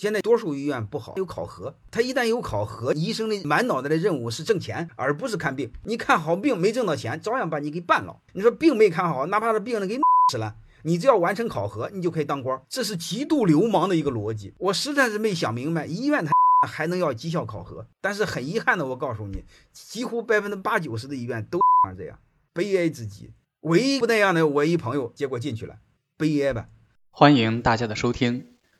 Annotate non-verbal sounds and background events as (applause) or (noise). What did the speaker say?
现在多数医院不好，有考核。他一旦有考核，医生的满脑袋的任务是挣钱，而不是看病。你看好病没挣到钱，照样把你给办了。你说病没看好，哪怕是病人给死了，你只要完成考核，你就可以当官。这是极度流氓的一个逻辑，我实在是没想明白，医院他 (laughs) 还能要绩效考核？但是很遗憾的，我告诉你，几乎百分之八九十的医院都 (laughs) 这样，悲哀至极。唯一不那样的，我一朋友结果进去了，悲哀吧。欢迎大家的收听。